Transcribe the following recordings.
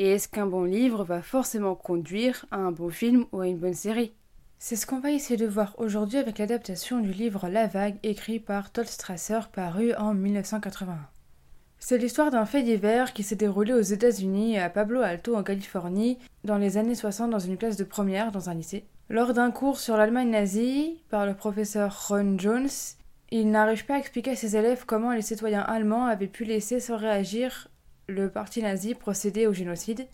Et est-ce qu'un bon livre va forcément conduire à un bon film ou à une bonne série? C'est ce qu'on va essayer de voir aujourd'hui avec l'adaptation du livre La Vague écrit par Todd Strasser paru en 1981. C'est l'histoire d'un fait divers qui s'est déroulé aux États-Unis à Pablo Alto en Californie dans les années 60 dans une classe de première dans un lycée. Lors d'un cours sur l'Allemagne nazie par le professeur Ron Jones, il n'arrive pas à expliquer à ses élèves comment les citoyens allemands avaient pu laisser sans réagir le parti nazi procéder au génocide.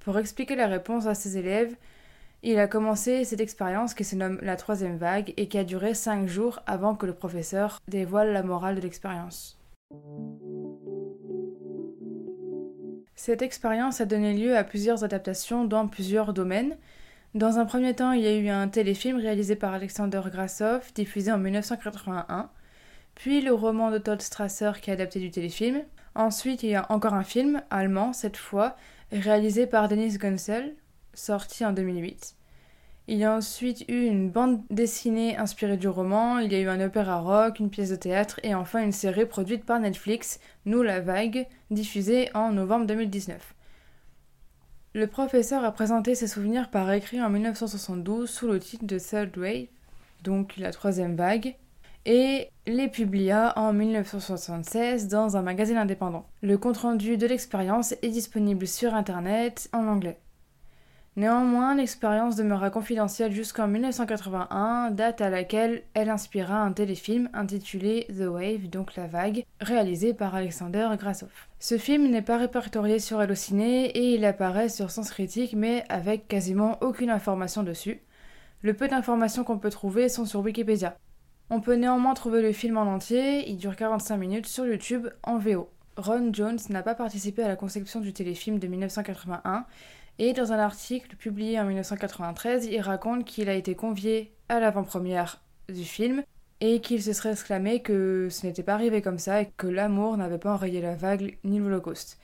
Pour expliquer la réponse à ses élèves, il a commencé cette expérience qui se nomme la troisième vague et qui a duré cinq jours avant que le professeur dévoile la morale de l'expérience. Cette expérience a donné lieu à plusieurs adaptations dans plusieurs domaines, dans un premier temps, il y a eu un téléfilm réalisé par Alexander Grassoff, diffusé en 1981, puis le roman de Todd Strasser qui est adapté du téléfilm. Ensuite, il y a encore un film, allemand cette fois, réalisé par Denis Gunsel, sorti en 2008. Il y a ensuite eu une bande dessinée inspirée du roman, il y a eu un opéra rock, une pièce de théâtre et enfin une série produite par Netflix, Nous la vague, diffusée en novembre 2019. Le professeur a présenté ses souvenirs par écrit en 1972 sous le titre de Third Wave, donc la troisième vague, et les publia en 1976 dans un magazine indépendant. Le compte-rendu de l'expérience est disponible sur Internet en anglais. Néanmoins, l'expérience demeura confidentielle jusqu'en 1981, date à laquelle elle inspira un téléfilm intitulé The Wave, donc la vague, réalisé par Alexander Grassoff. Ce film n'est pas répertorié sur Allociné et il apparaît sur Sens Critique mais avec quasiment aucune information dessus. Le peu d'informations qu'on peut trouver sont sur Wikipédia. On peut néanmoins trouver le film en entier, il dure 45 minutes sur YouTube en VO. Ron Jones n'a pas participé à la conception du téléfilm de 1981 et dans un article publié en 1993, il raconte qu'il a été convié à l'avant-première du film et qu'il se serait exclamé que ce n'était pas arrivé comme ça et que l'amour n'avait pas enrayé la vague ni l'Holocauste.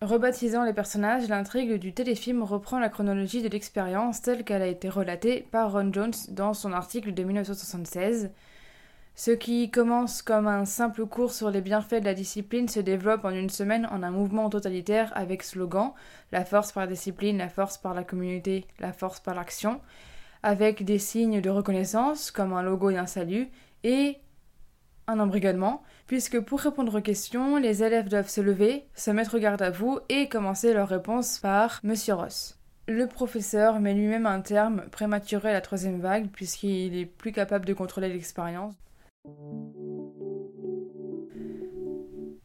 Rebaptisant les personnages, l'intrigue du téléfilm reprend la chronologie de l'expérience telle qu'elle a été relatée par Ron Jones dans son article de 1976. Ce qui commence comme un simple cours sur les bienfaits de la discipline se développe en une semaine en un mouvement totalitaire avec slogan La force par la discipline, la force par la communauté, la force par l'action, avec des signes de reconnaissance comme un logo et un salut, et un embrigadement, puisque pour répondre aux questions, les élèves doivent se lever, se mettre garde à vous et commencer leur réponse par Monsieur Ross. Le professeur met lui-même un terme prématuré à la troisième vague, puisqu'il est plus capable de contrôler l'expérience.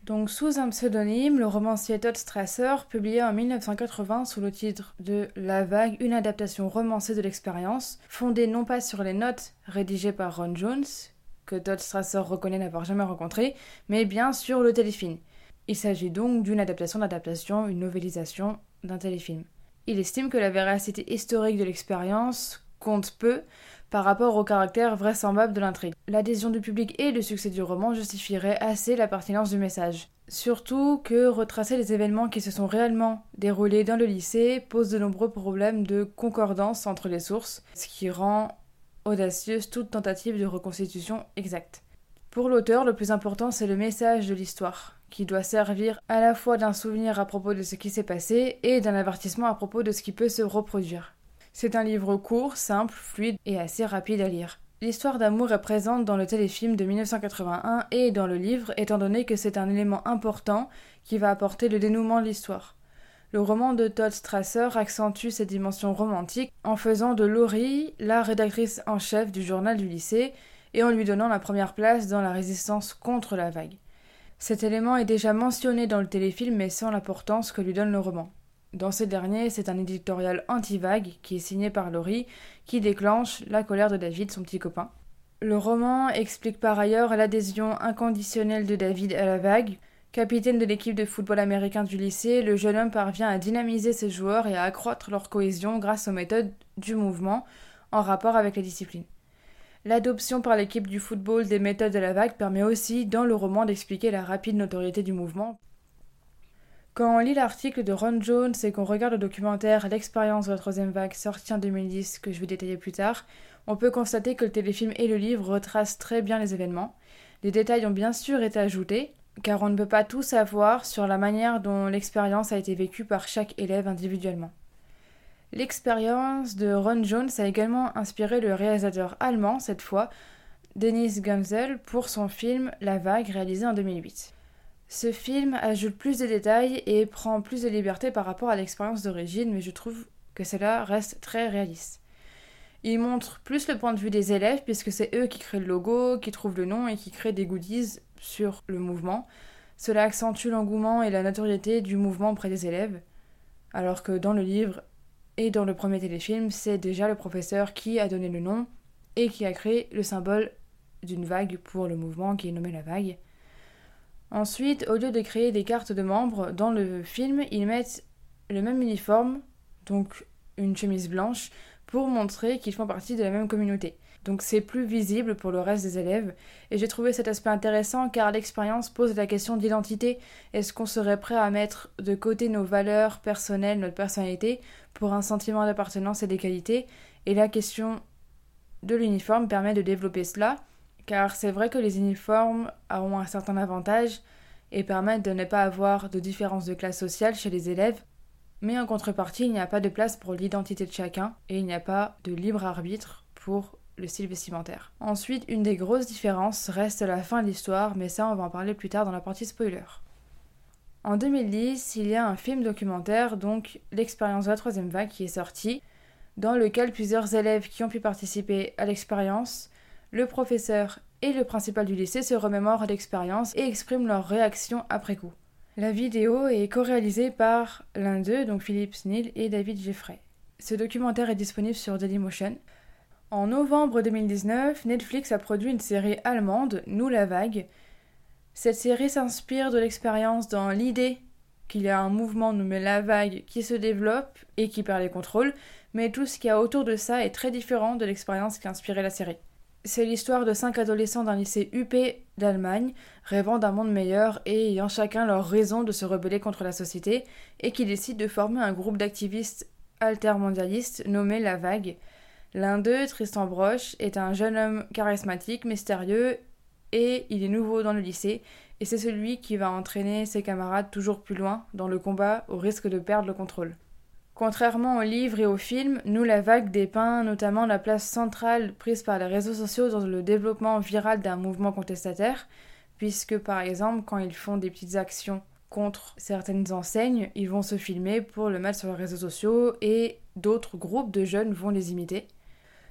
Donc, sous un pseudonyme, le romancier Todd Strasser publia en 1980 sous le titre de La Vague, une adaptation romancée de l'expérience, fondée non pas sur les notes rédigées par Ron Jones, que Todd Strasser reconnaît n'avoir jamais rencontré, mais bien sur le téléfilm. Il s'agit donc d'une adaptation d'adaptation, une novélisation d'un téléfilm. Il estime que la véracité historique de l'expérience compte peu par rapport au caractère vraisemblable de l'intrigue. L'adhésion du public et le succès du roman justifieraient assez la pertinence du message. Surtout que retracer les événements qui se sont réellement déroulés dans le lycée pose de nombreux problèmes de concordance entre les sources, ce qui rend audacieuse toute tentative de reconstitution exacte. Pour l'auteur, le plus important, c'est le message de l'histoire, qui doit servir à la fois d'un souvenir à propos de ce qui s'est passé et d'un avertissement à propos de ce qui peut se reproduire. C'est un livre court, simple, fluide et assez rapide à lire. L'histoire d'amour est présente dans le téléfilm de 1981 et dans le livre, étant donné que c'est un élément important qui va apporter le dénouement de l'histoire. Le roman de Todd Strasser accentue cette dimension romantique en faisant de Laurie la rédactrice en chef du journal du lycée et en lui donnant la première place dans la résistance contre la vague. Cet élément est déjà mentionné dans le téléfilm mais sans l'importance que lui donne le roman. Dans ce dernier, c'est un éditorial anti-vague qui est signé par Laurie qui déclenche la colère de David, son petit copain. Le roman explique par ailleurs l'adhésion inconditionnelle de David à la vague, Capitaine de l'équipe de football américain du lycée, le jeune homme parvient à dynamiser ses joueurs et à accroître leur cohésion grâce aux méthodes du mouvement en rapport avec la discipline. L'adoption par l'équipe du football des méthodes de la vague permet aussi, dans le roman, d'expliquer la rapide notoriété du mouvement. Quand on lit l'article de Ron Jones et qu'on regarde le documentaire L'expérience de la troisième vague sorti en 2010 que je vais détailler plus tard, on peut constater que le téléfilm et le livre retracent très bien les événements. Les détails ont bien sûr été ajoutés, car on ne peut pas tout savoir sur la manière dont l'expérience a été vécue par chaque élève individuellement. L'expérience de Ron Jones a également inspiré le réalisateur allemand, cette fois, Dennis Gansel, pour son film La Vague, réalisé en 2008. Ce film ajoute plus de détails et prend plus de liberté par rapport à l'expérience d'origine, mais je trouve que cela reste très réaliste. Il montre plus le point de vue des élèves, puisque c'est eux qui créent le logo, qui trouvent le nom et qui créent des goodies sur le mouvement. Cela accentue l'engouement et la notoriété du mouvement auprès des élèves, alors que dans le livre, et dans le premier téléfilm, c'est déjà le professeur qui a donné le nom et qui a créé le symbole d'une vague pour le mouvement qui est nommé la vague. Ensuite, au lieu de créer des cartes de membres, dans le film, ils mettent le même uniforme, donc une chemise blanche, pour montrer qu'ils font partie de la même communauté. Donc c'est plus visible pour le reste des élèves. Et j'ai trouvé cet aspect intéressant car l'expérience pose la question d'identité. Est-ce qu'on serait prêt à mettre de côté nos valeurs personnelles, notre personnalité, pour un sentiment d'appartenance et d'égalité? Et la question de l'uniforme permet de développer cela, car c'est vrai que les uniformes ont un certain avantage et permettent de ne pas avoir de différence de classe sociale chez les élèves, mais en contrepartie, il n'y a pas de place pour l'identité de chacun et il n'y a pas de libre arbitre pour le style vestimentaire. Ensuite, une des grosses différences reste la fin de l'histoire, mais ça on va en parler plus tard dans la partie spoiler. En 2010, il y a un film documentaire, donc L'expérience de la troisième vague, qui est sorti, dans lequel plusieurs élèves qui ont pu participer à l'expérience, le professeur et le principal du lycée se remémorent l'expérience et expriment leur réaction après coup. La vidéo est co-réalisée par l'un d'eux, donc Philippe Snell et David Jeffrey. Ce documentaire est disponible sur Dailymotion. En novembre 2019, Netflix a produit une série allemande, Nous la vague. Cette série s'inspire de l'expérience dans l'idée qu'il y a un mouvement nommé la vague qui se développe et qui perd les contrôles, mais tout ce qu'il y a autour de ça est très différent de l'expérience qui a inspiré la série. C'est l'histoire de cinq adolescents d'un lycée UP d'Allemagne, rêvant d'un monde meilleur et ayant chacun leur raison de se rebeller contre la société, et qui décident de former un groupe d'activistes altermondialistes nommé La Vague, L'un d'eux, Tristan Broche, est un jeune homme charismatique, mystérieux, et il est nouveau dans le lycée, et c'est celui qui va entraîner ses camarades toujours plus loin dans le combat au risque de perdre le contrôle. Contrairement au livre et au film, Nous la vague dépeint notamment la place centrale prise par les réseaux sociaux dans le développement viral d'un mouvement contestataire, puisque par exemple quand ils font des petites actions contre certaines enseignes, ils vont se filmer pour le mettre sur les réseaux sociaux et d'autres groupes de jeunes vont les imiter.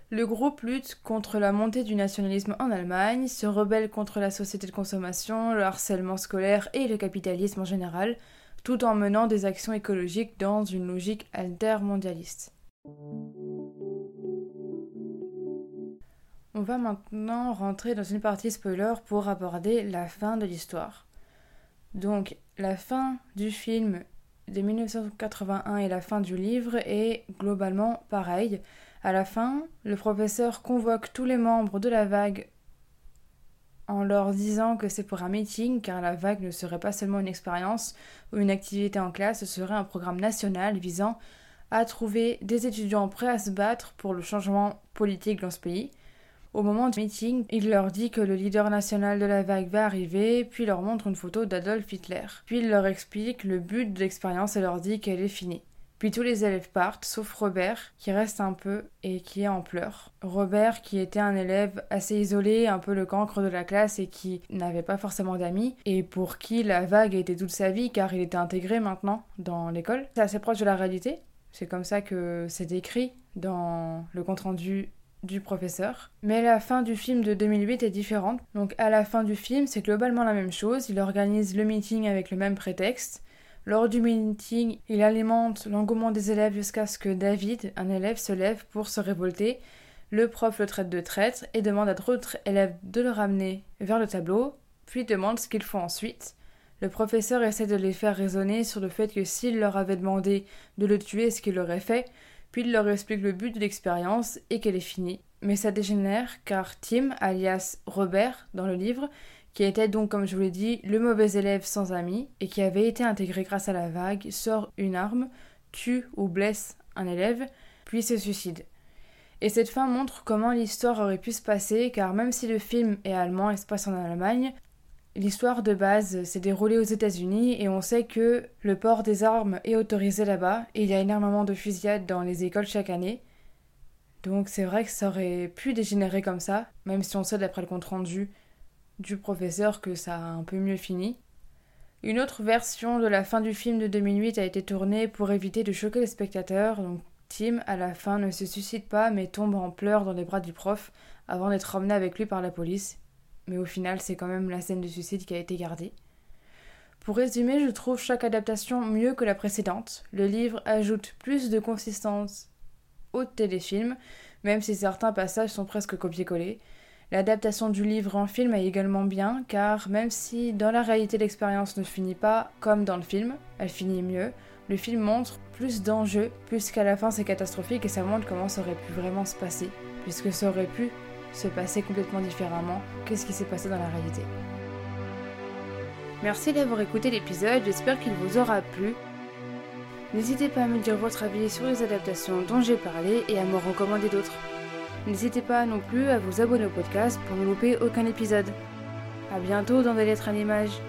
Le groupe lutte contre la montée du nationalisme en Allemagne, se rebelle contre la société de consommation, le harcèlement scolaire et le capitalisme en général, tout en menant des actions écologiques dans une logique altermondialiste. On va maintenant rentrer dans une partie spoiler pour aborder la fin de l'histoire. Donc, la fin du film de 1981 et la fin du livre est globalement pareille. À la fin, le professeur convoque tous les membres de la vague en leur disant que c'est pour un meeting, car la vague ne serait pas seulement une expérience ou une activité en classe, ce serait un programme national visant à trouver des étudiants prêts à se battre pour le changement politique dans ce pays. Au moment du meeting, il leur dit que le leader national de la vague va arriver, puis leur montre une photo d'Adolf Hitler. Puis il leur explique le but de l'expérience et leur dit qu'elle est finie. Puis tous les élèves partent, sauf Robert, qui reste un peu et qui est en pleurs. Robert, qui était un élève assez isolé, un peu le cancre de la classe et qui n'avait pas forcément d'amis, et pour qui la vague était toute sa vie car il était intégré maintenant dans l'école. C'est assez proche de la réalité. C'est comme ça que c'est décrit dans le compte-rendu du professeur. Mais la fin du film de 2008 est différente. Donc à la fin du film, c'est globalement la même chose. Il organise le meeting avec le même prétexte. Lors du meeting, il alimente l'engouement des élèves jusqu'à ce que David, un élève, se lève pour se révolter. Le prof le traite de traître et demande à d'autres élèves de le ramener vers le tableau, puis demande ce qu'ils font ensuite. Le professeur essaie de les faire raisonner sur le fait que s'il leur avait demandé de le tuer, ce qu'il aurait fait, puis il leur explique le but de l'expérience et qu'elle est finie. Mais ça dégénère car Tim, alias Robert dans le livre, qui était donc, comme je vous l'ai dit, le mauvais élève sans amis et qui avait été intégré grâce à la vague, sort une arme, tue ou blesse un élève, puis se suicide. Et cette fin montre comment l'histoire aurait pu se passer, car même si le film est allemand et se passe en Allemagne, l'histoire de base s'est déroulée aux États-Unis et on sait que le port des armes est autorisé là-bas et il y a énormément de fusillades dans les écoles chaque année. Donc c'est vrai que ça aurait pu dégénérer comme ça, même si on sait d'après le compte rendu du professeur que ça a un peu mieux fini. Une autre version de la fin du film de 2008 a été tournée pour éviter de choquer les spectateurs, donc Tim, à la fin, ne se suicide pas mais tombe en pleurs dans les bras du prof avant d'être emmené avec lui par la police. Mais au final, c'est quand même la scène de suicide qui a été gardée. Pour résumer, je trouve chaque adaptation mieux que la précédente. Le livre ajoute plus de consistance au téléfilm, même si certains passages sont presque copiés-collés. L'adaptation du livre en film est également bien, car même si dans la réalité l'expérience ne finit pas comme dans le film, elle finit mieux, le film montre plus d'enjeux, puisqu'à la fin c'est catastrophique et ça montre comment ça aurait pu vraiment se passer, puisque ça aurait pu se passer complètement différemment que ce qui s'est passé dans la réalité. Merci d'avoir écouté l'épisode, j'espère qu'il vous aura plu. N'hésitez pas à me dire votre avis sur les adaptations dont j'ai parlé et à me recommander d'autres. N'hésitez pas non plus à vous abonner au podcast pour ne louper aucun épisode. A bientôt dans des lettres à l'image.